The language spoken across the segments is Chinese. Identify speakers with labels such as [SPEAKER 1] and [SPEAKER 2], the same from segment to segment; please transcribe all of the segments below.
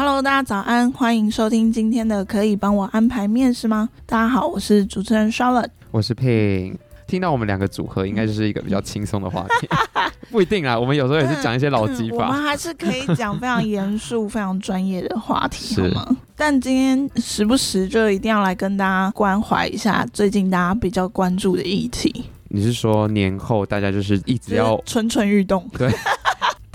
[SPEAKER 1] Hello，大家早安，欢迎收听今天的可以帮我安排面试吗？大家好，我是主持人 Charlotte，
[SPEAKER 2] 我是 Ping。听到我们两个组合，应该就是一个比较轻松的话题，不一定啊。我们有时候也是讲一些老技法，
[SPEAKER 1] 我们还是可以讲非常严肃、非常专业的话题，是好吗？但今天时不时就一定要来跟大家关怀一下最近大家比较关注的议题。
[SPEAKER 2] 你是说年后大家就是一直要
[SPEAKER 1] 蠢蠢欲动？
[SPEAKER 2] 对，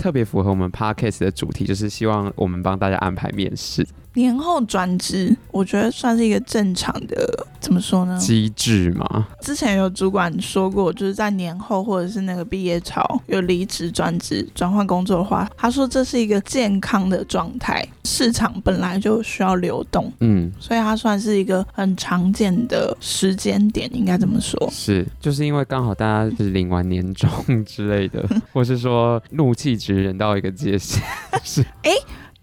[SPEAKER 2] 特别符合我们 Podcast 的主题，就是希望我们帮大家安排面试。
[SPEAKER 1] 年后转职，我觉得算是一个正常的，怎么说呢？
[SPEAKER 2] 机制嘛。
[SPEAKER 1] 之前有主管说过，就是在年后或者是那个毕业潮有离职、转职、转换工作的话，他说这是一个健康的状态。市场本来就需要流动，嗯，所以它算是一个很常见的时间点，应该怎么说。
[SPEAKER 2] 是，就是因为刚好大家是领完年终 之类的，或是说怒气值忍到一个界限，是，
[SPEAKER 1] 哎。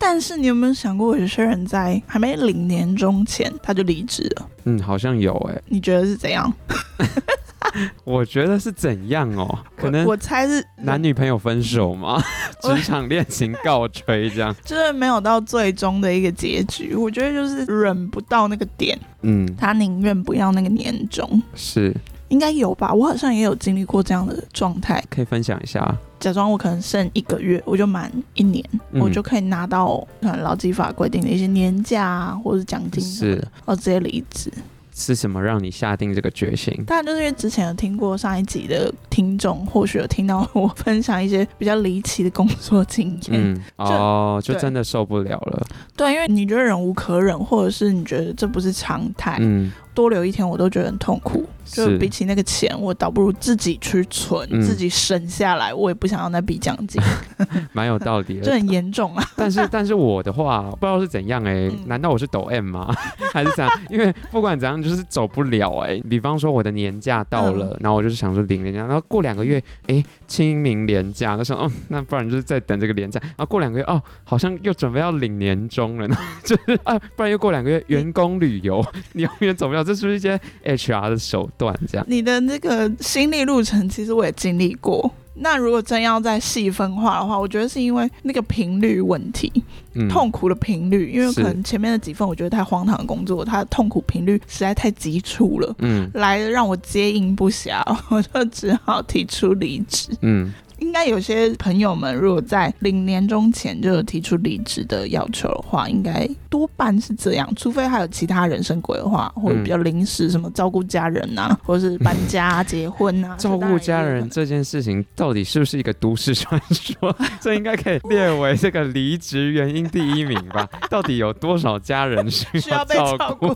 [SPEAKER 1] 但是你有没有想过，有些人在还没领年终前他就离职了？
[SPEAKER 2] 嗯，好像有哎、欸。
[SPEAKER 1] 你觉得是怎样？
[SPEAKER 2] 我觉得是怎样哦？可能
[SPEAKER 1] 我猜是
[SPEAKER 2] 男女朋友分手嘛，职场恋情告吹这样，
[SPEAKER 1] 就是没有到最终的一个结局。我觉得就是忍不到那个点，嗯，他宁愿不要那个年终。
[SPEAKER 2] 是。
[SPEAKER 1] 应该有吧，我好像也有经历过这样的状态，
[SPEAKER 2] 可以分享一下。
[SPEAKER 1] 假装我可能剩一个月，我就满一年，嗯、我就可以拿到可能劳基法规定的一些年假啊，或者是奖金什么的，是我直接离职。
[SPEAKER 2] 是什么让你下定这个决心？
[SPEAKER 1] 当然就是因为之前有听过上一集的听众，或许有听到我分享一些比较离奇的工作经验。嗯，
[SPEAKER 2] 哦，就真的受不了了。
[SPEAKER 1] 对，因为你觉得忍无可忍，或者是你觉得这不是常态。嗯。多留一天我都觉得很痛苦，就比起那个钱，我倒不如自己去存，嗯、自己省下来，我也不想要那笔奖金，
[SPEAKER 2] 蛮有道理的，
[SPEAKER 1] 这很严重啊。
[SPEAKER 2] 但是，但是我的话不知道是怎样哎、欸，嗯、难道我是抖 M 吗？还是怎样？因为不管怎样，就是走不了哎、欸。比方说我的年假到了，嗯、然后我就是想说领年假，然后过两个月，哎、欸，清明年假，那时候哦，那不然就是在等这个年假，然后过两个月哦，好像又准备要领年终了呢，就是啊，不然又过两个月员工旅游，你永远走不了。这是不是一些 HR 的手段？这样，
[SPEAKER 1] 你的那个心理路程，其实我也经历过。那如果真要再细分化的话，我觉得是因为那个频率问题，嗯、痛苦的频率。因为可能前面的几份我觉得太荒唐的工作，它的痛苦频率实在太急促了，嗯，来的让我接应不暇，我就只好提出离职，嗯。应该有些朋友们，如果在领年终前就有提出离职的要求的话，应该多半是这样，除非还有其他人生规划，或者比较临时，什么照顾家人啊，或者是搬家、结婚啊。
[SPEAKER 2] 照顾家人这件事情到底是不是一个都市传说？这应该可以列为这个离职原因第一名吧？到底有多少家人需要 照顾？照顾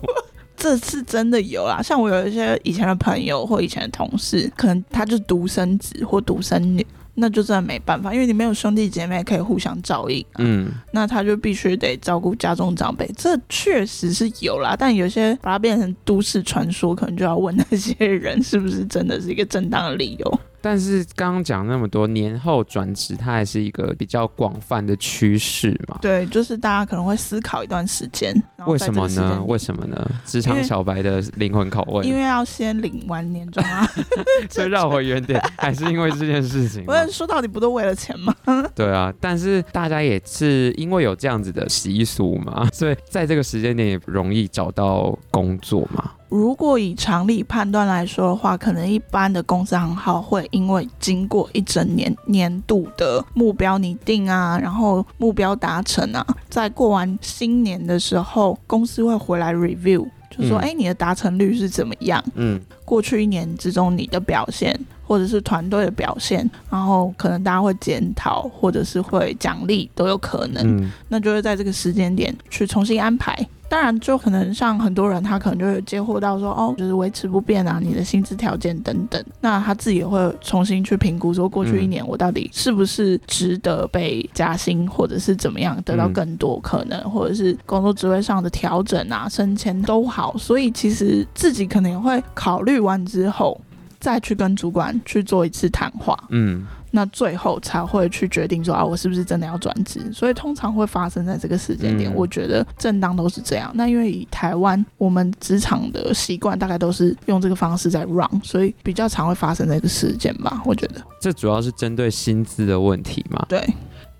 [SPEAKER 1] 这次真的有啊，像我有一些以前的朋友或以前的同事，可能他就是独生子或独生女。那就真的没办法，因为你没有兄弟姐妹可以互相照应，啊，嗯，那他就必须得照顾家中长辈，这确实是有啦。但有些把它变成都市传说，可能就要问那些人是不是真的是一个正当的理由。
[SPEAKER 2] 但是刚刚讲那么多，年后转职它还是一个比较广泛的趋势嘛？
[SPEAKER 1] 对，就是大家可能会思考一段时间。
[SPEAKER 2] 为什么呢？为什么呢？职场小白的灵魂拷问。
[SPEAKER 1] 因为要先领完年终啊，
[SPEAKER 2] 所以绕回原点，还是因为这件事情。
[SPEAKER 1] 我说到底不都为了钱吗？
[SPEAKER 2] 对啊，但是大家也是因为有这样子的习俗嘛，所以在这个时间点也容易找到工作嘛。
[SPEAKER 1] 如果以常理判断来说的话，可能一般的公司行号会因为经过一整年年度的目标拟定啊，然后目标达成啊，在过完新年的时候，公司会回来 review，就说，哎、嗯，你的达成率是怎么样？嗯，过去一年之中你的表现，或者是团队的表现，然后可能大家会检讨，或者是会奖励都有可能。嗯，那就会在这个时间点去重新安排。当然，就可能像很多人，他可能就会接获到说，哦，就是维持不变啊，你的薪资条件等等。那他自己也会重新去评估，说过去一年我到底是不是值得被加薪，或者是怎么样得到更多可能，或者是工作职位上的调整啊、升迁都好。所以其实自己可能也会考虑完之后，再去跟主管去做一次谈话。嗯。那最后才会去决定说啊，我是不是真的要转职？所以通常会发生在这个时间点。嗯、我觉得正当都是这样。那因为以台湾我们职场的习惯，大概都是用这个方式在 run，所以比较常会发生这个事件吧。我觉得
[SPEAKER 2] 这主要是针对薪资的问题嘛。
[SPEAKER 1] 对。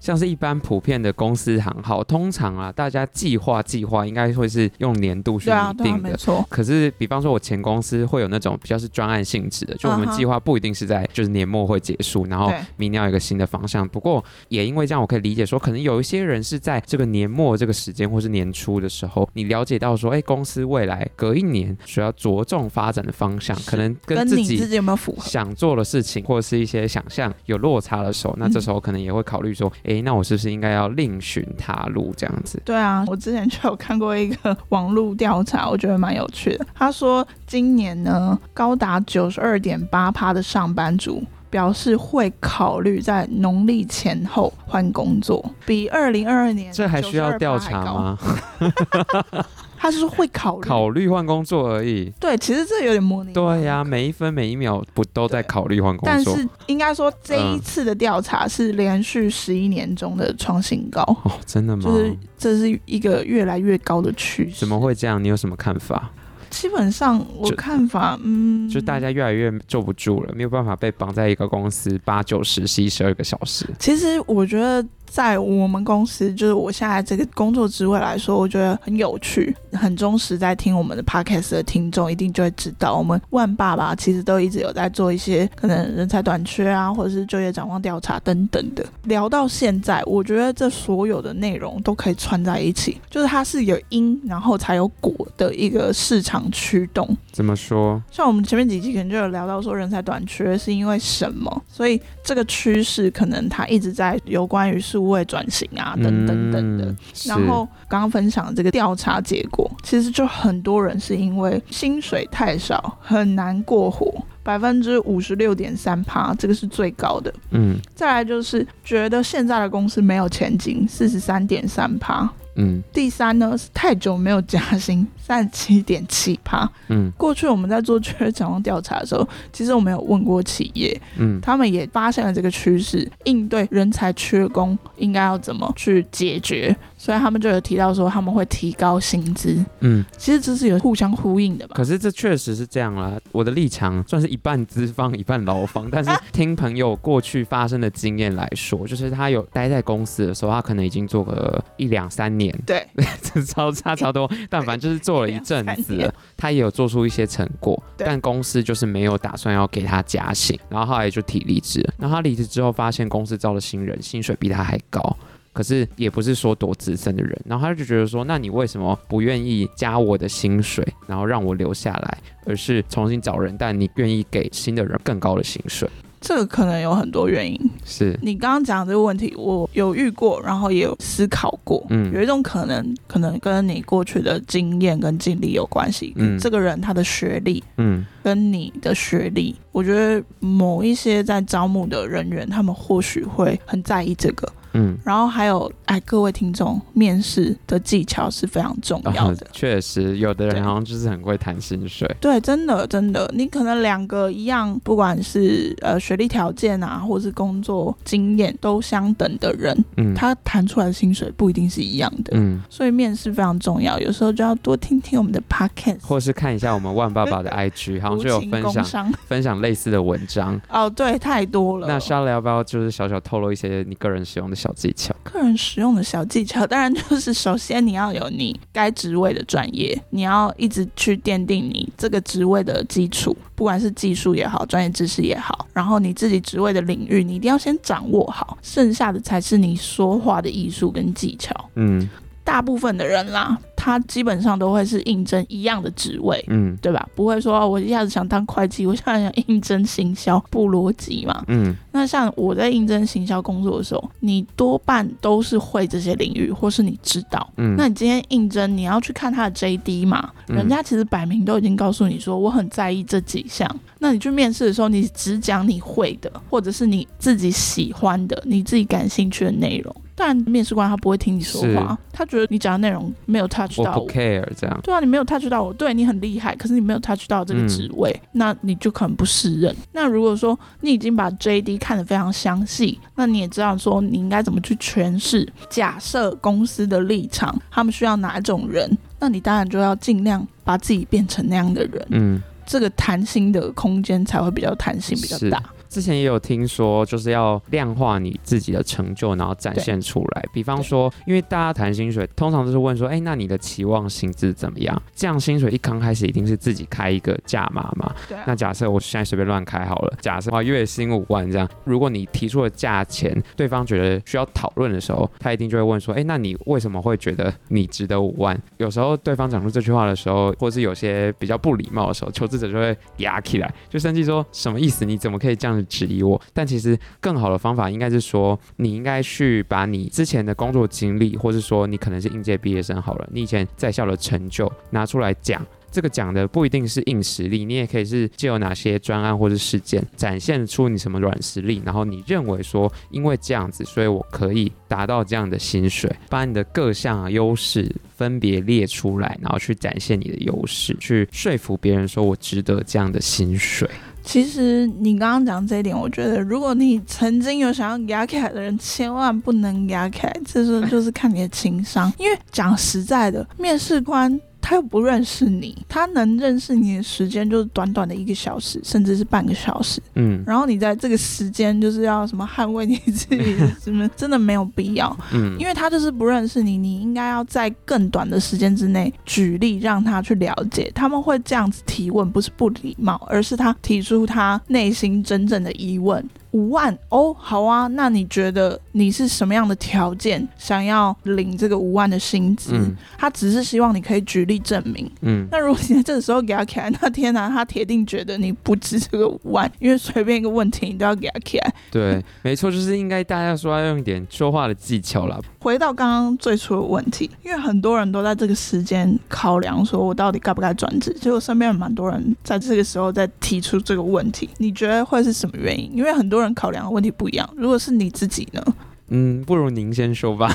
[SPEAKER 2] 像是一般普遍的公司行号，通常啊，大家计划计划应该会是用年度去拟定的。对啊，对啊，没错。可是，比方说，我前公司会有那种比较是专案性质的，就我们计划不一定是在就是年末会结束，然后明年要有一个新的方向。不过，也因为这样，我可以理解说，可能有一些人是在这个年末这个时间，或是年初的时候，你了解到说，哎，公司未来隔一年需要着重发展的方向，可能跟自己
[SPEAKER 1] 自己有没有符合
[SPEAKER 2] 想做的事情，或者是一些想象有落差的时候，那这时候可能也会考虑说，哎，那我是不是应该要另寻他路这样子。
[SPEAKER 1] 对啊，我之前就有看过一个网络调查，我觉得蛮有趣的。他说，今年呢，高达九十二点八趴的上班族表示会考虑在农历前后换工作，比二零二二年
[SPEAKER 2] 这还需要调查吗？
[SPEAKER 1] 他是说会考虑
[SPEAKER 2] 考虑换工作而已。
[SPEAKER 1] 对，其实这有点模拟。
[SPEAKER 2] 对呀、啊，每一分每一秒不都在考虑换工作？
[SPEAKER 1] 但是应该说这一次的调查是连续十一年中的创新高。
[SPEAKER 2] 哦，真的吗？
[SPEAKER 1] 就是这是一个越来越高的趋势。
[SPEAKER 2] 怎么会这样？你有什么看法？
[SPEAKER 1] 基本上我看法，嗯，
[SPEAKER 2] 就大家越来越坐不住了，没有办法被绑在一个公司八九十、十一十二个小时。
[SPEAKER 1] 其实我觉得。在我们公司，就是我现在这个工作职位来说，我觉得很有趣，很忠实在听我们的 podcast 的听众一定就会知道，我们万爸爸其实都一直有在做一些可能人才短缺啊，或者是就业展望调查等等的。聊到现在，我觉得这所有的内容都可以串在一起，就是它是有因，然后才有果的一个市场驱动。
[SPEAKER 2] 怎么说？
[SPEAKER 1] 像我们前面几集可能就有聊到说，人才短缺是因为什么，所以这个趋势可能它一直在有关于。数位转型啊，等等等的。然后刚刚分享的这个调查结果，其实就很多人是因为薪水太少，很难过活，百分之五十六点三趴，这个是最高的。嗯，再来就是觉得现在的公司没有前景，四十三点三趴。嗯，第三呢是太久没有加薪，三十七点七趴。嗯，过去我们在做就业展望调查的时候，其实我们有问过企业，嗯，他们也发现了这个趋势，应对人才缺工应该要怎么去解决。所以他们就有提到说他们会提高薪资，嗯，其实这是有互相呼应的吧？
[SPEAKER 2] 可是这确实是这样啦。我的立场算是一半资方一半劳方，但是听朋友过去发生的经验来说，就是他有待在公司的时候，他可能已经做个一两三年，
[SPEAKER 1] 对，
[SPEAKER 2] 这超差超多，但反正就是做了一阵子了，他也有做出一些成果，但公司就是没有打算要给他加薪，然后后来就提离职了。然后他离职之后，发现公司招了新人，薪水比他还高。可是也不是说多资深的人，然后他就觉得说，那你为什么不愿意加我的薪水，然后让我留下来，而是重新找人，但你愿意给新的人更高的薪水？
[SPEAKER 1] 这个可能有很多原因。
[SPEAKER 2] 是你
[SPEAKER 1] 刚刚讲这个问题，我有遇过，然后也有思考过。嗯，有一种可能，可能跟你过去的经验跟经历有关系。嗯，这个人他的学历，嗯，跟你的学历，我觉得某一些在招募的人员，他们或许会很在意这个。嗯，然后还有，哎，各位听众，面试的技巧是非常重要的。
[SPEAKER 2] 哦，确实，有的人好像就是很会谈薪水。
[SPEAKER 1] 对，真的，真的，你可能两个一样，不管是呃学历条件啊，或是工作经验都相等的人，嗯，他谈出来的薪水不一定是一样的。嗯，所以面试非常重要，有时候就要多听听我们的 podcast，
[SPEAKER 2] 或是看一下我们万爸爸的 IG，好像就有分享分享类似的文章。
[SPEAKER 1] 哦，对，太多了。
[SPEAKER 2] 那 Charlotte 要不要就是小小透露一些你个人使用的小技巧，
[SPEAKER 1] 个人使用的小技巧，当然就是首先你要有你该职位的专业，你要一直去奠定你这个职位的基础，不管是技术也好，专业知识也好，然后你自己职位的领域，你一定要先掌握好，剩下的才是你说话的艺术跟技巧。嗯。大部分的人啦，他基本上都会是应征一样的职位，嗯，对吧？不会说我一下子想当会计，我现在想应征行销，不逻辑嘛。嗯，那像我在应征行销工作的时候，你多半都是会这些领域，或是你知道。嗯，那你今天应征，你要去看他的 JD 嘛？人家其实摆明都已经告诉你说，我很在意这几项。那你去面试的时候，你只讲你会的，或者是你自己喜欢的、你自己感兴趣的内容。但面试官他不会听你说
[SPEAKER 2] 话，
[SPEAKER 1] 他觉得你讲的内容没有 touch 到我，
[SPEAKER 2] 我不 care 这样。
[SPEAKER 1] 对啊，你没有 touch 到我，对你很厉害，可是你没有 touch 到这个职位，嗯、那你就可能不适任。那如果说你已经把 JD 看得非常详细，那你也知道说你应该怎么去诠释。假设公司的立场，他们需要哪种人，那你当然就要尽量把自己变成那样的人。嗯，这个谈心的空间才会比较弹性，比较大。
[SPEAKER 2] 之前也有听说，就是要量化你自己的成就，然后展现出来。比方说，因为大家谈薪水，通常都是问说，哎，那你的期望薪资怎么样？这样薪水一刚开始一定是自己开一个价码嘛？对。那假设我现在随便乱开好了，假设啊月薪五万这样，如果你提出了价钱，对方觉得需要讨论的时候，他一定就会问说，哎，那你为什么会觉得你值得五万？有时候对方讲出这句话的时候，或是有些比较不礼貌的时候，求职者就会压起来，就生气说什么意思？你怎么可以这样子？质疑我，但其实更好的方法应该是说，你应该去把你之前的工作经历，或是说你可能是应届毕业生好了，你以前在校的成就拿出来讲。这个讲的不一定是硬实力，你也可以是借由哪些专案或是事件，展现出你什么软实力，然后你认为说，因为这样子，所以我可以达到这样的薪水，把你的各项优势分别列出来，然后去展现你的优势，去说服别人说我值得这样的薪水。
[SPEAKER 1] 其实你刚刚讲这一点，我觉得如果你曾经有想要压开的人，千万不能压开，这是就是看你的情商。因为讲实在的，面试官。他又不认识你，他能认识你的时间就是短短的一个小时，甚至是半个小时。嗯，然后你在这个时间就是要什么捍卫你自己 什么，真的没有必要。嗯，因为他就是不认识你，你应该要在更短的时间之内举例让他去了解。他们会这样子提问，不是不礼貌，而是他提出他内心真正的疑问。五万哦，好啊，那你觉得你是什么样的条件想要领这个五万的薪资？嗯，他只是希望你可以举例证明。嗯，那如果你在这个时候给他开，那天哪，他铁定觉得你不值这个五万，因为随便一个问题你都要给他开。
[SPEAKER 2] 对，没错，就是应该大家说要用一点说话的技巧啦。
[SPEAKER 1] 回到刚刚最初的问题，因为很多人都在这个时间考量，说我到底该不该转职？其实我身边有蛮多人在这个时候在提出这个问题。你觉得会是什么原因？因为很多人考量的问题不一样。如果是你自己呢？
[SPEAKER 2] 嗯，不如您先说吧。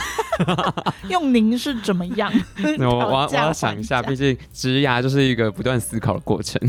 [SPEAKER 1] 用您是怎么样？
[SPEAKER 2] 我我 我要想一下，毕竟职牙就是一个不断思考的过程。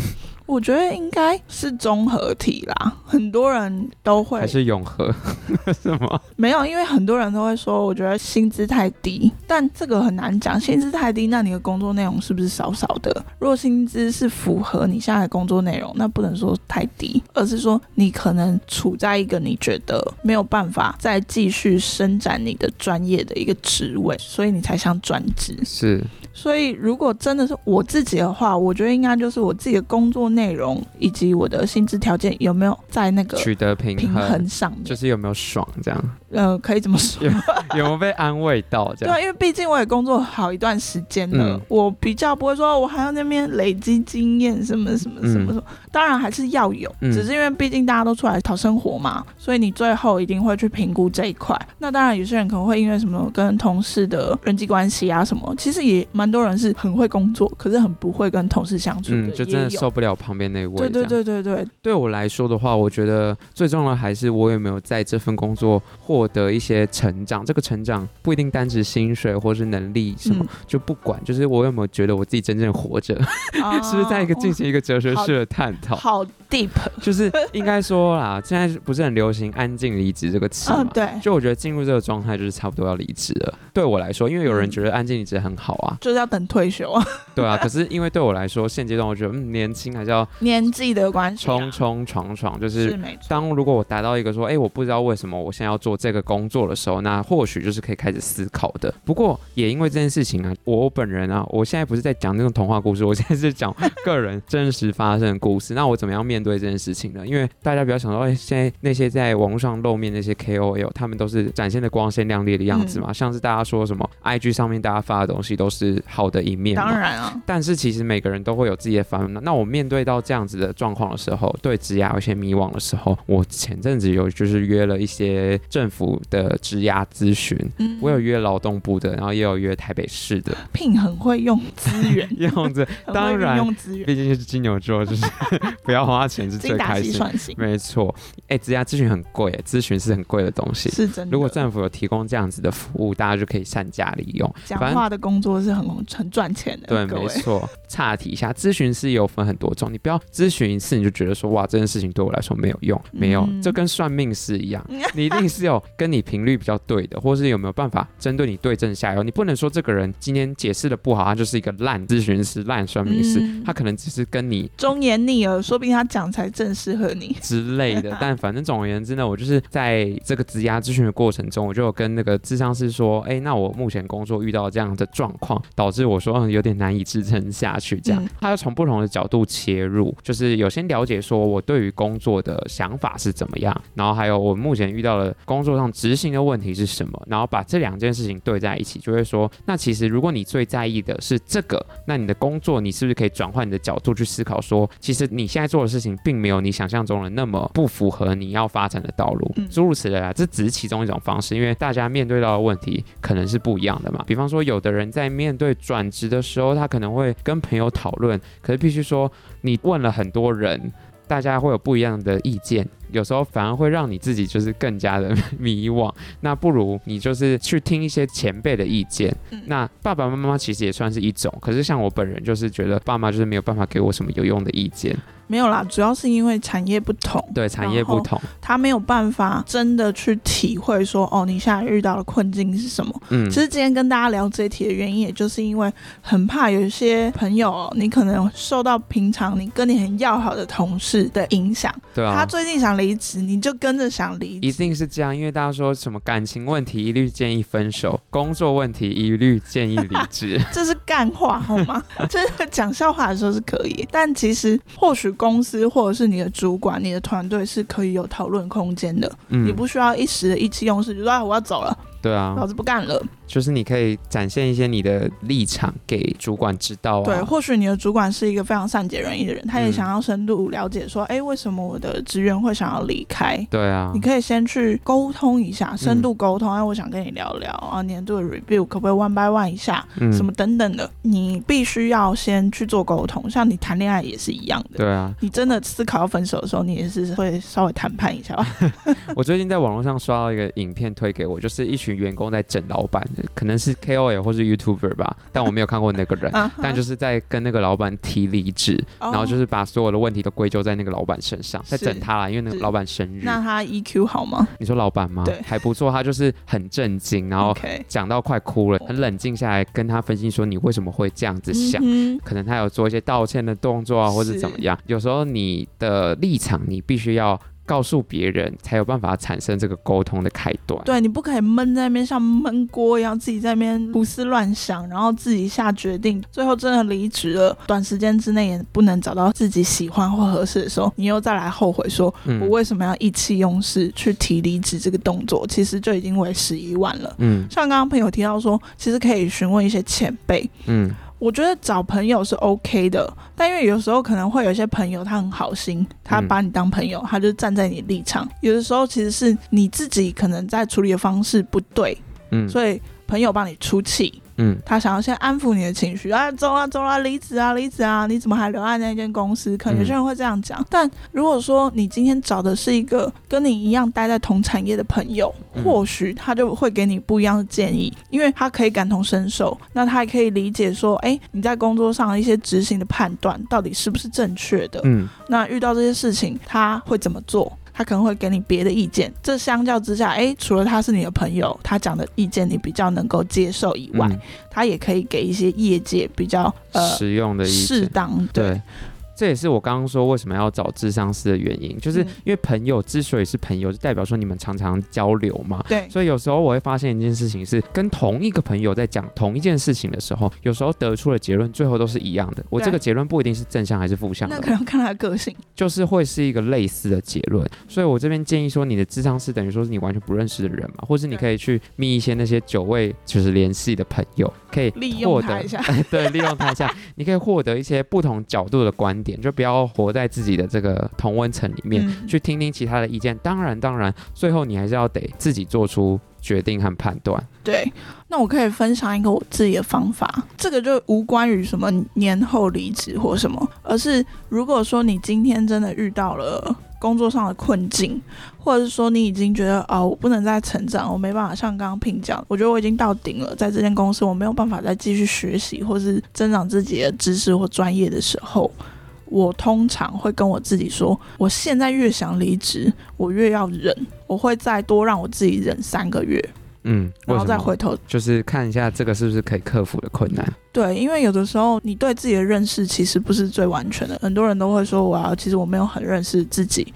[SPEAKER 1] 我觉得应该是综合体啦，很多人都会。
[SPEAKER 2] 还是永和？什么？
[SPEAKER 1] 没有，因为很多人都会说，我觉得薪资太低，但这个很难讲。薪资太低，那你的工作内容是不是少少的？如果薪资是符合你现在的工作内容，那不能说太低，而是说你可能处在一个你觉得没有办法再继续伸展你的专业的一个职位，所以你才想转职。
[SPEAKER 2] 是。
[SPEAKER 1] 所以，如果真的是我自己的话，我觉得应该就是我自己的工作内容以及我的薪资条件有没有在那个
[SPEAKER 2] 取得平衡，
[SPEAKER 1] 平衡上面，
[SPEAKER 2] 就是有没有爽这样。
[SPEAKER 1] 呃，可以这么说，
[SPEAKER 2] 有，有没有被安慰到这样？
[SPEAKER 1] 对，因为毕竟我也工作好一段时间了，嗯、我比较不会说我还要那边累积经验什么什么什么什么。嗯、当然还是要有，嗯、只是因为毕竟大家都出来讨生活嘛，所以你最后一定会去评估这一块。那当然有些人可能会因为什么跟同事的人际关系啊什么，其实也蛮多人是很会工作，可是很不会跟同事相
[SPEAKER 2] 处就真的受不了旁边那位。
[SPEAKER 1] 对对对对对。
[SPEAKER 2] 对我来说的话，我觉得最重要的还是我有没有在这份工作获得一些。成长，这个成长不一定单指薪水或是能力什么，嗯、就不管，就是我有没有觉得我自己真正活着，啊、是不是在一个进行一个哲学式的探讨？
[SPEAKER 1] 好 deep，
[SPEAKER 2] 就是应该说啦，现在不是很流行“安静离职”这个词吗？
[SPEAKER 1] 哦、对，
[SPEAKER 2] 就我觉得进入这个状态就是差不多要离职了。对我来说，因为有人觉得安静离职很好啊，
[SPEAKER 1] 就是要等退休啊。
[SPEAKER 2] 对啊，可是因为对我来说，现阶段我觉得嗯，年轻还是要
[SPEAKER 1] 年纪的关系，
[SPEAKER 2] 冲冲闯闯，就是当如果我达到一个说，哎，我不知道为什么我现在要做这个工作的时候，那或许就是可以开始思考的。不过也因为这件事情啊，我本人啊，我现在不是在讲那种童话故事，我现在是讲个人真实发生的故事。那我怎么样面对这件事情呢？因为大家不要想到，哎，现在那些在网络上露面那些 KOL，他们都是展现的光鲜亮丽的样子嘛，嗯、像是大家说什么 IG 上面大家发的东西都是好的一面，
[SPEAKER 1] 当然啊。
[SPEAKER 2] 但是其实每个人都会有自己的烦恼。那我面对对到这样子的状况的时候，对职涯有些迷惘的时候，我前阵子有就是约了一些政府的职涯咨询，嗯，我有约劳动部的，然后也有约台北市的。
[SPEAKER 1] 聘很会用资源，
[SPEAKER 2] 用这当然用资源，毕竟是金牛座，就是 不要花钱是最开心。没错，哎、欸，职涯咨询很贵，咨询是很贵的东西，
[SPEAKER 1] 是真的。
[SPEAKER 2] 如果政府有提供这样子的服务，大家就可以善加利用。
[SPEAKER 1] 讲话的工作是很很赚钱的，
[SPEAKER 2] 对，没错。岔题一下，咨询师有分很多种，你不要咨询一次你就觉得说哇，这件事情对我来说没有用，没有，这、嗯、跟算命师一样，你一定是有跟你频率比较对的，或是有没有办法针对你对症下药。你不能说这个人今天解释的不好，他就是一个烂咨询师、烂算命师、嗯，他可能只是跟你
[SPEAKER 1] 忠言逆耳，说不定他讲才正适合你
[SPEAKER 2] 之类的。但反正总而言之呢，我就是在这个职涯咨询的过程中，我就有跟那个智商师说，哎，那我目前工作遇到这样的状况，导致我说嗯有点难以支撑下去，这样。嗯、他就从不同的角度切入，就是有先了解说我对于工作的想法是怎么样，然后还有我目前遇到的工作上执行的问题是什么，然后把这两件事情对在一起，就会说，那其实如果你最在意的是这个，那你的工作你是不是可以转换你的角度去思考说，其实你现在做的事情并没有你想象中的那么不符合你要发展的道路，诸如此类啊，这只是其中一种方式，因为大家面对到的问题可能是不一样的嘛。比方说，有的人在面对转职的时候，他可能会跟朋友讨论，可是必须说，你问了很多人，大家会有不一样的意见。有时候反而会让你自己就是更加的迷惘，那不如你就是去听一些前辈的意见。那爸爸妈妈其实也算是一种，可是像我本人就是觉得爸妈就是没有办法给我什么有用的意见。
[SPEAKER 1] 没有啦，主要是因为产业不同，
[SPEAKER 2] 对，产业不同，
[SPEAKER 1] 他没有办法真的去体会说，哦，你现在遇到的困境是什么？嗯，其实今天跟大家聊这一题的原因，也就是因为很怕有一些朋友，你可能受到平常你跟你很要好的同事的影响，
[SPEAKER 2] 对啊，
[SPEAKER 1] 他最近想离职，你就跟着想离，
[SPEAKER 2] 一定是这样，因为大家说什么感情问题一律建议分手，工作问题一律建议离职，
[SPEAKER 1] 这是干话好吗？这是讲笑话的时候是可以，但其实或许公司或者是你的主管、你的团队是可以有讨论空间的，嗯，你不需要一时的意气用事，就说啊我要走了。
[SPEAKER 2] 对啊，
[SPEAKER 1] 老子不干了。
[SPEAKER 2] 就是你可以展现一些你的立场给主管知道啊。
[SPEAKER 1] 对，或许你的主管是一个非常善解人意的人，他也想要深度了解说，哎、嗯，为什么我的职员会想要离开？
[SPEAKER 2] 对啊，
[SPEAKER 1] 你可以先去沟通一下，深度沟通。哎、嗯，我想跟你聊聊啊，年度的 review 可不可以 one by one 一下？嗯，什么等等的，你必须要先去做沟通。像你谈恋爱也是一样的。
[SPEAKER 2] 对啊，
[SPEAKER 1] 你真的思考要分手的时候，你也是会稍微谈判一下吧。
[SPEAKER 2] 我最近在网络上刷到一个影片推给我，就是一群员工。在整老板，可能是 KOL 或是 YouTuber 吧，但我没有看过那个人，但就是在跟那个老板提离职，然后就是把所有的问题都归咎在那个老板身上，在整他啦，因为那个老板生日。
[SPEAKER 1] 那他 EQ 好吗？
[SPEAKER 2] 你说老板吗？对，还不错，他就是很震惊，然后讲到快哭了，很冷静下来跟他分析说，你为什么会这样子想，可能他有做一些道歉的动作啊，或者怎么样。有时候你的立场，你必须要。告诉别人才有办法产生这个沟通的开端。
[SPEAKER 1] 对，你不可以闷在那边像闷锅一样，自己在那边胡思乱想，然后自己下决定，最后真的离职了，短时间之内也不能找到自己喜欢或合适的时候，你又再来后悔说，我为什么要意气用事去提离职这个动作？其实就已经为时已晚了。嗯，像刚刚朋友提到说，其实可以询问一些前辈。嗯。我觉得找朋友是 OK 的，但因为有时候可能会有一些朋友他很好心，他把你当朋友，他就站在你的立场。有的时候其实是你自己可能在处理的方式不对，嗯，所以朋友帮你出气。嗯，他想要先安抚你的情绪，啊，走啊走啊，离职啊离职啊，你怎么还留在那间公司？可能有些人会这样讲，嗯。但如果说你今天找的是一个跟你一样待在同产业的朋友，嗯，或许他就会给你不一样的建议，因为他可以感同身受，那他也可以理解说，哎，你在工作上的一些执行的判断到底是不是正确的？嗯，那遇到这些事情他会怎么做？他可能会给你别的意见，这相较之下，诶，除了他是你的朋友，他讲的意见你比较能够接受以外，嗯，他也可以给一些业界比较呃
[SPEAKER 2] 实用的意见，
[SPEAKER 1] 适当对。对
[SPEAKER 2] 这也是我刚刚说为什么要找智商师的原因，就是因为朋友之所以是朋友，就代表说你们常常交流嘛。
[SPEAKER 1] 对。
[SPEAKER 2] 所以有时候我会发现一件事情是，跟同一个朋友在讲 同一件事情的时候，有时候得出的结论最后都是一样的。我这个结论不一定是正向还是负向的。
[SPEAKER 1] 那可能看他的个性，
[SPEAKER 2] 就是会是一个类似的结论。所以我这边建议说，你的智商师等于说是你完全不认识的人嘛，或是你可以去密一些那些久未就是联系的朋友，可以获得
[SPEAKER 1] 利用他一下。
[SPEAKER 2] 对，利用他一下，你可以获得一些不同角度的观点。点，就不要活在自己的这个同温层里面，嗯、去听听其他的意见。当然，当然，最后你还是要得自己做出决定和判断。
[SPEAKER 1] 对，那我可以分享一个我自己的方法，这个就无关于什么年后离职或什么，而是如果说你今天真的遇到了工作上的困境，或者是说你已经觉得哦，我不能再成长，我没办法像刚刚评讲，我觉得我已经到顶了，在这间公司我没有办法再继续学习或是增长自己的知识或专业的时候，我通常会跟我自己说，我现在越想离职，我越要忍，我会再多让我自己忍三个月。
[SPEAKER 2] 嗯，
[SPEAKER 1] 然后再回头
[SPEAKER 2] 就是看一下这个是不是可以克服的困难。
[SPEAKER 1] 对，因为有的时候你对自己的认识其实不是最完全的，很多人都会说我要，其实我没有很认识自己。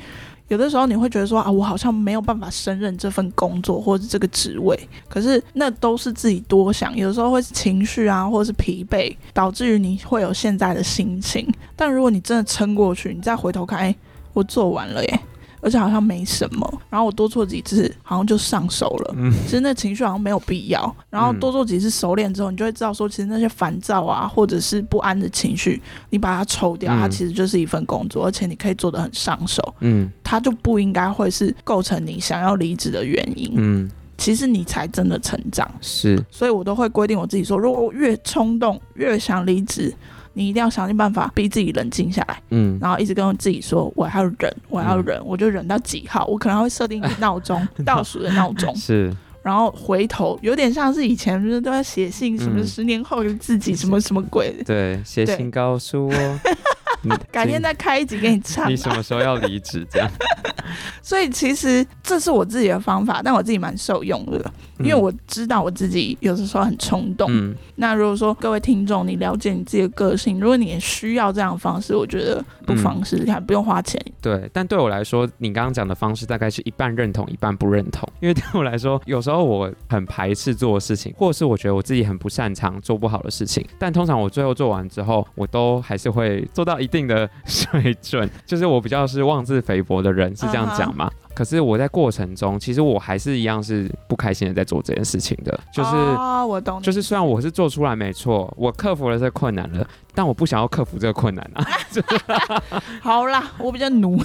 [SPEAKER 1] 有的时候你会觉得说啊，我好像没有办法胜任这份工作或者这个职位，可是那都是自己多想。有的时候会是情绪啊，或者是疲惫，导致于你会有现在的心情。但如果你真的撑过去，你再回头看，哎，我做完了耶。而且好像没什么，然后我多做几次，好像就上手了。嗯，其实那情绪好像没有必要。然后多做几次熟练之后，你就会知道说，其实那些烦躁啊，或者是不安的情绪，你把它抽掉，它其实就是一份工作，而且你可以做得很上手。嗯，它就不应该会是构成你想要离职的原因。嗯，其实你才真的成长。
[SPEAKER 2] 是，
[SPEAKER 1] 所以我都会规定我自己说，如果我越冲动，越想离职。你一定要想尽办法逼自己冷静下来，嗯，然后一直跟自己说，我还要忍，我还要忍，嗯、我就忍到几号，我可能会设定一个闹钟，倒数的闹钟，
[SPEAKER 2] 是，
[SPEAKER 1] 然后回头，有点像是以前不是都要写信，什么十年后的自己，什么 什么鬼。的，
[SPEAKER 2] 对，写信告诉我，
[SPEAKER 1] 改天再开一集给你唱，
[SPEAKER 2] 你什么时候要离职这样？
[SPEAKER 1] 所以其实这是我自己的方法，但我自己蛮受用的。因为我知道我自己有的时候很冲动。嗯，那如果说各位听众，你了解你自己的个性，如果你也需要这样的方式，我觉得不妨试试看，不用花钱。
[SPEAKER 2] 对，但对我来说，你刚刚讲的方式大概是一半认同，一半不认同。因为对我来说，有时候我很排斥做的事情，或者是我觉得我自己很不擅长做不好的事情，但通常我最后做完之后，我都还是会做到一定的水准。就是我比较是妄自菲薄的人，是这样讲吗？Uh huh. 可是我在过程中，其实我还是一样是不开心的在做这件事情的，就是
[SPEAKER 1] ，oh, 我懂，
[SPEAKER 2] 就是虽然我是做出来没错，我克服了这困难了。但我不想要克服这个困难啊！
[SPEAKER 1] 好啦，我比较努。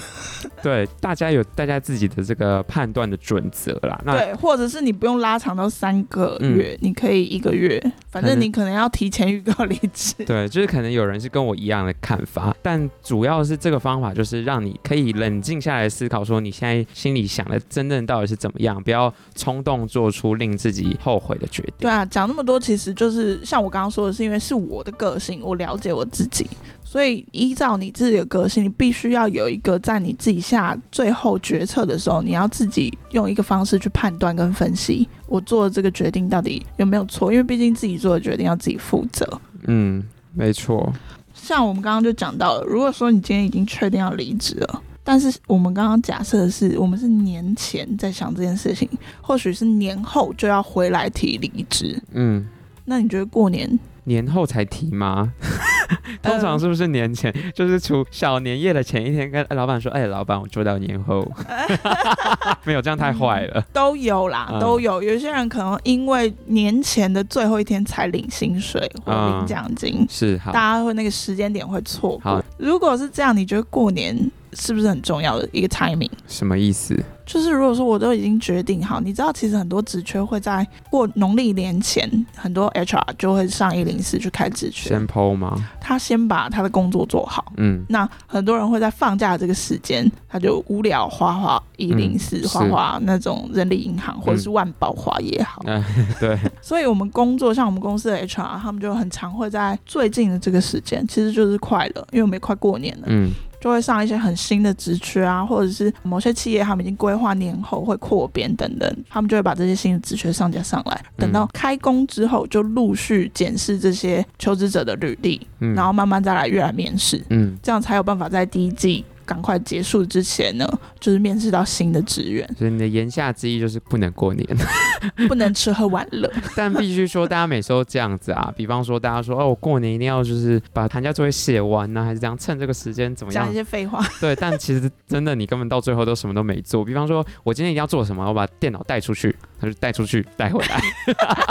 [SPEAKER 2] 对，大家有大家自己的这个判断的准则啦。那
[SPEAKER 1] 对，或者是你不用拉长到三个月，嗯、你可以一个月，反正你可能要提前预告离职。
[SPEAKER 2] 对，就是可能有人是跟我一样的看法，但主要是这个方法就是让你可以冷静下来思考，说你现在心里想的真正到底是怎么样，不要冲动做出令自己后悔的决定。
[SPEAKER 1] 对啊，讲那么多，其实就是像我刚刚说的是，因为是我的个性，我了解。我自己，所以依照你自己的个性，你必须要有一个在你自己下最后决策的时候，你要自己用一个方式去判断跟分析，我做的这个决定到底有没有错？因为毕竟自己做的决定要自己负责。
[SPEAKER 2] 嗯，没错。
[SPEAKER 1] 像我们刚刚就讲到了，如果说你今天已经确定要离职了，但是我们刚刚假设的是，我们是年前在想这件事情，或许是年后就要回来提离职。嗯，那你觉得过年？
[SPEAKER 2] 年后才提吗？通常是不是年前？呃、就是除小年夜的前一天，跟老板说：“哎、欸，老板，我做到年后。呃 ”没有这样太坏了、嗯。都有啦，都有。有些人可能因为年前的最后一天才领薪水或领奖金，嗯、是好，大家会那个时间点会错过。如果是这样，你觉得过年是不是很重要的一个 timing？什么意思？
[SPEAKER 1] 就是如果说我都已经决定好，你知道其实很多职缺会在过农历年前，很多 HR 就会上一零四去开职缺。
[SPEAKER 2] 先 PO 吗？
[SPEAKER 1] 他先把他的工作做好。嗯。那很多人会在放假这个时间，他就无聊花花一零四，花花那种人力银行或者是万宝华也好。嗯。
[SPEAKER 2] 对。
[SPEAKER 1] 所以我们工作像我们公司的 HR，他们就很常会在最近的这个时间，其实就是快了，因为我们也快过年了。嗯。就会上一些很新的职缺啊，或者是某些企业他们已经规划年后会扩编等等，他们就会把这些新的职缺上架上来，等到开工之后就陆续检视这些求职者的履历，嗯、然后慢慢再来越来面试，嗯，这样才有办法在第一季赶快结束之前呢，就是面试到新的职员。
[SPEAKER 2] 所以你的言下之意就是不能过年，
[SPEAKER 1] 不能吃喝玩乐。
[SPEAKER 2] 但必须说，大家每次都这样子啊。比方说，大家说哦，我过年一定要就是把寒假作业写完呢、啊，还是这样？趁这个时间怎么样？
[SPEAKER 1] 讲一些废话。
[SPEAKER 2] 对，但其实真的，你根本到最后都什么都没做。比方说，我今天一定要做什么，我把电脑带出去，他就带出去，带回来。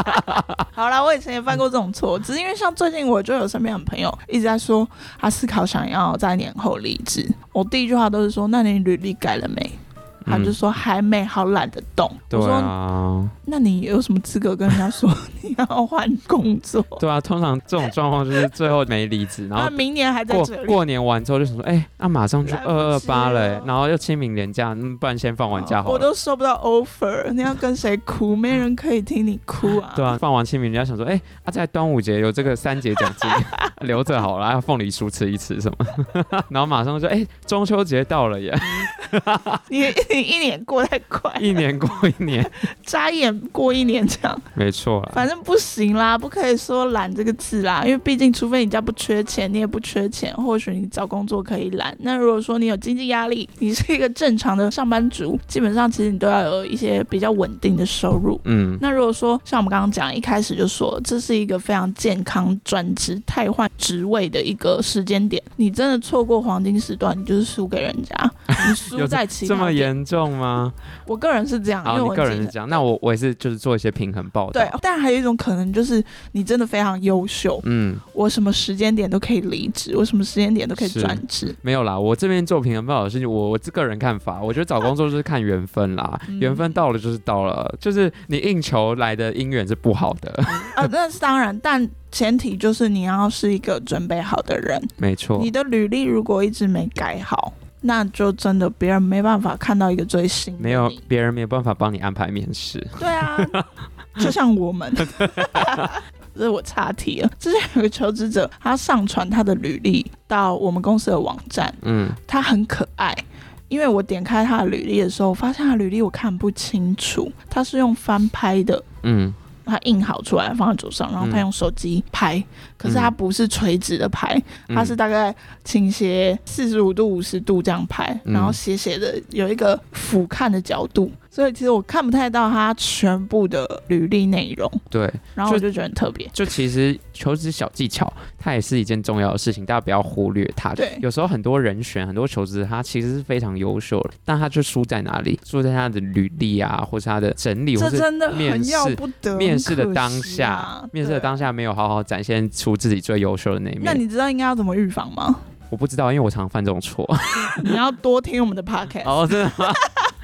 [SPEAKER 1] 好啦，我以前也犯过这种错，只是因为像最近我就有身边的朋友一直在说，他思考想要在年后离职。我第一句话都是说，那你履历改了没？他就说还没，好懒得
[SPEAKER 2] 动。
[SPEAKER 1] 我说，那你有什么资格跟人家说 你要换工作？
[SPEAKER 2] 对啊，通常这种状况就是最后没离职，然后
[SPEAKER 1] 明年还在这里
[SPEAKER 2] 过过年完之后就想说，哎、欸，那、啊、马上就二二八了，然后又清明年假，嗯不然先放完假好了。
[SPEAKER 1] 我都收不到 offer，你要跟谁哭？没人可以听你哭啊。
[SPEAKER 2] 对啊，放完清明，人家想说，哎、欸，啊，在端午节有这个三节奖金，留着好了，要凤梨酥吃一吃什么？然后马上就说，哎、欸，中秋节到了耶。
[SPEAKER 1] 你你一年过太快，
[SPEAKER 2] 一年过一年，
[SPEAKER 1] 眨眼过一年这样，
[SPEAKER 2] 没错。
[SPEAKER 1] 反正不行啦，不可以说懒这个字啦，因为毕竟除非你家不缺钱，你也不缺钱，或许你找工作可以懒。那如果说你有经济压力，你是一个正常的上班族，基本上其实你都要有一些比较稳定的收入。嗯，那如果说像我们刚刚讲，一开始就说这是一个非常健康转职、太换职位的一个时间点，你真的错过黄金时段，你就是输给人家，你
[SPEAKER 2] 输。在起这么严重吗？
[SPEAKER 1] 我个人是这样，
[SPEAKER 2] 好，因为我个人是这样。那我我也是，就是做一些平衡报道。
[SPEAKER 1] 对，但还有一种可能就是你真的非常优秀，嗯，我什么时间点都可以离职，我什么时间点都可以转职。
[SPEAKER 2] 没有啦，我这边做平衡报道的事情，我我个人看法，我觉得找工作就是看缘分啦，缘、嗯、分到了就是到了，就是你应酬来的姻缘是不好的。
[SPEAKER 1] 啊，那是当然，但前提就是你要是一个准备好的人。
[SPEAKER 2] 没错，
[SPEAKER 1] 你的履历如果一直没改好。那就真的别人没办法看到一个最新的，
[SPEAKER 2] 没有别人没有办法帮你安排面试。
[SPEAKER 1] 对啊，就像我们，这是我岔题了。之前有个求职者，他上传他的履历到我们公司的网站，嗯，他很可爱，因为我点开他的履历的时候，发现他的履历我看不清楚，他是用翻拍的，嗯。他印好出来放在桌上，然后他用手机拍，嗯、可是他不是垂直的拍，嗯、他是大概倾斜四十五度、五十度这样拍，嗯、然后斜斜的有一个俯瞰的角度。所以其实我看不太到他全部的履历内容，
[SPEAKER 2] 对，
[SPEAKER 1] 然后我就觉得很特别。
[SPEAKER 2] 就其实求职小技巧，它也是一件重要的事情，大家不要忽略它。
[SPEAKER 1] 对，
[SPEAKER 2] 有时候很多人选很多求职者，他其实是非常优秀的，但他就输在哪里？输在他的履历啊，或是他的整理，或是面试。面试的当下，面试的当下没有好好展现出自己最优秀的那一面。
[SPEAKER 1] 那你知道应该要怎么预防吗？
[SPEAKER 2] 我不知道，因为我常犯这种错。
[SPEAKER 1] 你要多听我们的 podcast。
[SPEAKER 2] 哦，真的吗？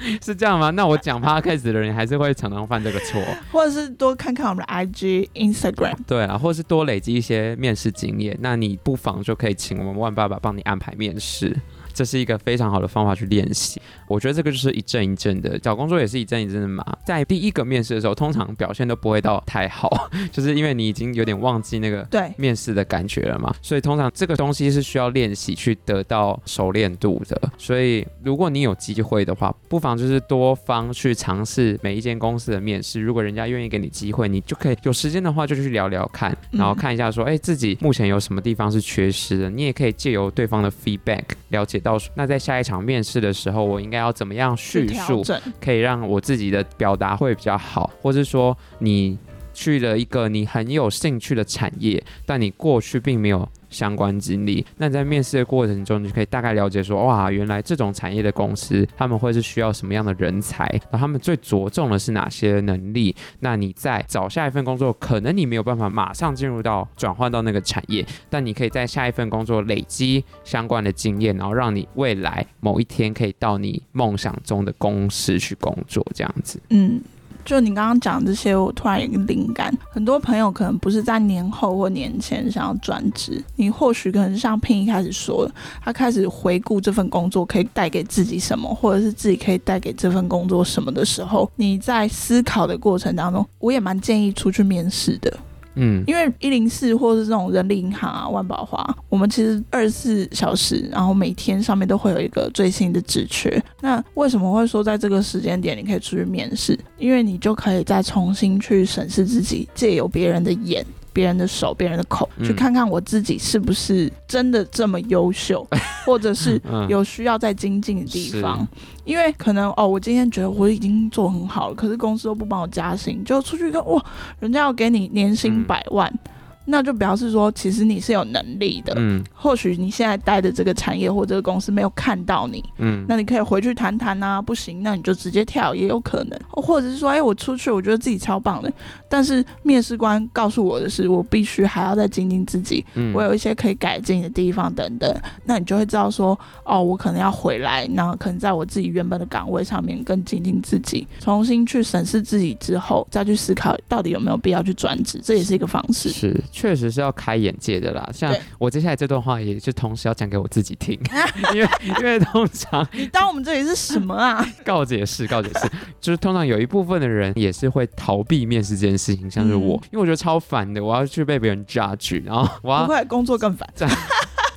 [SPEAKER 2] 是这样吗？那我讲 podcast 的人还是会常常犯这个错，
[SPEAKER 1] 或者是多看看我们的 IG、Instagram。
[SPEAKER 2] 对啊，或者是多累积一些面试经验。那你不妨就可以请我们万爸爸帮你安排面试。这是一个非常好的方法去练习，我觉得这个就是一阵一阵的，找工作也是一阵一阵的嘛。在第一个面试的时候，通常表现都不会到太好，就是因为你已经有点忘记那个对面试的感觉了嘛。所以通常这个东西是需要练习去得到熟练度的。所以如果你有机会的话，不妨就是多方去尝试每一间公司的面试。如果人家愿意给你机会，你就可以有时间的话就去聊聊看，然后看一下说，哎，自己目前有什么地方是缺失的。你也可以借由对方的 feedback 了解到。那在下一场面试的时候，我应该要怎么样叙述，可以让我自己的表达会比较好，或是说你去了一个你很有兴趣的产业，但你过去并没有。相关经历，那你在面试的过程中，你就可以大概了解说，哇，原来这种产业的公司，他们会是需要什么样的人才，然后他们最着重的是哪些能力？那你在找下一份工作，可能你没有办法马上进入到转换到那个产业，但你可以在下一份工作累积相关的经验，然后让你未来某一天可以到你梦想中的公司去工作，这样子。嗯。
[SPEAKER 1] 就你刚刚讲这些，我突然有一个灵感。很多朋友可能不是在年后或年前想要转职，你或许可能像拼一开始说的，他开始回顾这份工作可以带给自己什么，或者是自己可以带给这份工作什么的时候，你在思考的过程当中，我也蛮建议出去面试的。嗯，因为一零四或是这种人力银行啊、万宝华，我们其实二十四小时，然后每天上面都会有一个最新的职缺。那为什么会说在这个时间点你可以出去面试？因为你就可以再重新去审视自己，借由别人的眼别人的手、别人的口，
[SPEAKER 2] 嗯、
[SPEAKER 1] 去看看我自己是不是真的这么优秀，或者是有需要再精进的地方。嗯、因为可能哦，我今天觉得我已经做很好了，可是公司都不帮我加薪，就出去看哇，人家要给你年薪百万。嗯那就表示说，其实你是有能力的。嗯，或许你现在待的这个产业或这个公司没有看到你。嗯，那你可以回去谈谈啊。不行，那你就直接跳也有可能。或者是说，哎、欸，我出去，我觉得自己超棒的。但是面试官告诉我的是，我必须还要再精进自己。嗯，我有一些可以改进的地方等等。那你就会知道说，哦，我可能要回来，然后可能在我自己原本的岗位上面更精进自己，重新去审视自己之后，再去思考到底有没有必要去转职，这也是一个方式。
[SPEAKER 2] 是。确实是要开眼界的啦，像我接下来这段话，也是同时要讲给我自己听，因为因为通常
[SPEAKER 1] 你当我们这里是什么啊？
[SPEAKER 2] 告解释，告解释，就是通常有一部分的人也是会逃避面试这件事情，像是我，嗯、因为我觉得超烦的，我要去被别人 judge，然后我要
[SPEAKER 1] 不会工作更烦，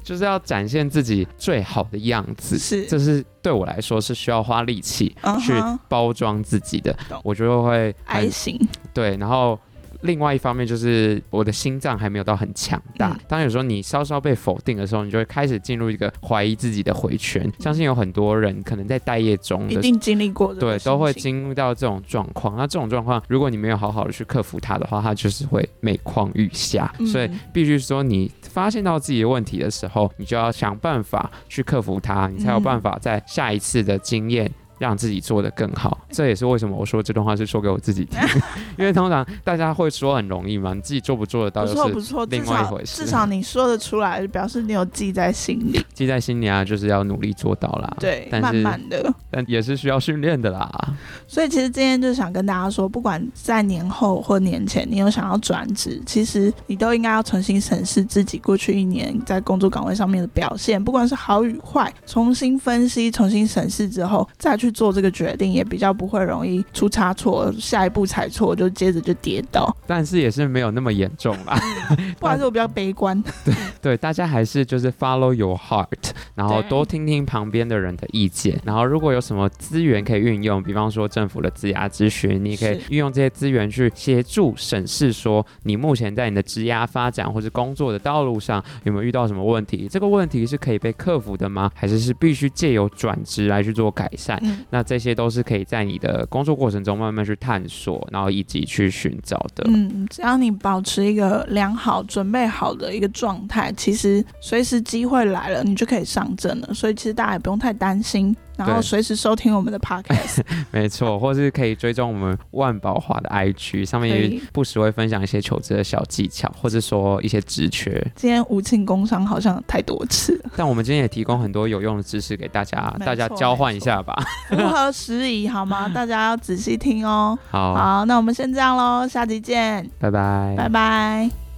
[SPEAKER 2] 就是要展现自己最好的样子，
[SPEAKER 1] 是，
[SPEAKER 2] 这是对我来说是需要花力气去包装自己的，
[SPEAKER 1] 嗯、
[SPEAKER 2] 我就会
[SPEAKER 1] 爱心，
[SPEAKER 2] 对，然后。另外一方面就是我的心脏还没有到很强大。嗯、当有时候你稍稍被否定的时候，你就会开始进入一个怀疑自己的回圈。嗯、相信有很多人可能在待业中的，
[SPEAKER 1] 一定经历过的，
[SPEAKER 2] 对，都会经历到这种状况。那这种状况，如果你没有好好的去克服它的话，它就是会每况愈下。嗯、所以必须说，你发现到自己的问题的时候，你就要想办法去克服它，你才有办法在下一次的经验。让自己做得更好，这也是为什么我说这段话是说给我自己听，因为通常大家会说很容易嘛，你自己做不做得到，
[SPEAKER 1] 不错不错，另外一回事。至少你说得出来，表示你有记在心里。
[SPEAKER 2] 记在心里啊，就是要努力做到啦。
[SPEAKER 1] 对，
[SPEAKER 2] 但
[SPEAKER 1] 慢慢的，
[SPEAKER 2] 但也是需要训练的啦。
[SPEAKER 1] 所以其实今天就想跟大家说，不管在年后或年前，你有想要转职，其实你都应该要重新审视自己过去一年在工作岗位上面的表现，不管是好与坏，重新分析、重新审视之后，再去。做这个决定也比较不会容易出差错，下一步踩错就接着就跌倒。
[SPEAKER 2] 但是也是没有那么严重啦，
[SPEAKER 1] 不然是我比较悲观。
[SPEAKER 2] 对对，大家还是就是 follow your heart，然后多听听旁边的人的意见。然后如果有什么资源可以运用，比方说政府的职涯咨询，你可以运用这些资源去协助审视说你目前在你的职涯发展或是工作的道路上有没有遇到什么问题？这个问题是可以被克服的吗？还是是必须借由转职来去做改善？嗯那这些都是可以在你的工作过程中慢慢去探索，然后以及去寻找的。
[SPEAKER 1] 嗯，只要你保持一个良好、准备好的一个状态，其实随时机会来了，你就可以上阵了。所以其实大家也不用太担心。然后随时收听我们的 podcast，
[SPEAKER 2] 没错，或是可以追踪我们万宝华的 IG，上面也不时会分享一些求职的小技巧，或者说一些职缺。
[SPEAKER 1] 今天无庆工商好像太多次了，
[SPEAKER 2] 但我们今天也提供很多有用的知识给大家，大家交换一下吧。
[SPEAKER 1] 符合时宜好吗？大家要仔细听哦。
[SPEAKER 2] 好，
[SPEAKER 1] 好，那我们先这样喽，下集见，
[SPEAKER 2] 拜拜，
[SPEAKER 1] 拜拜。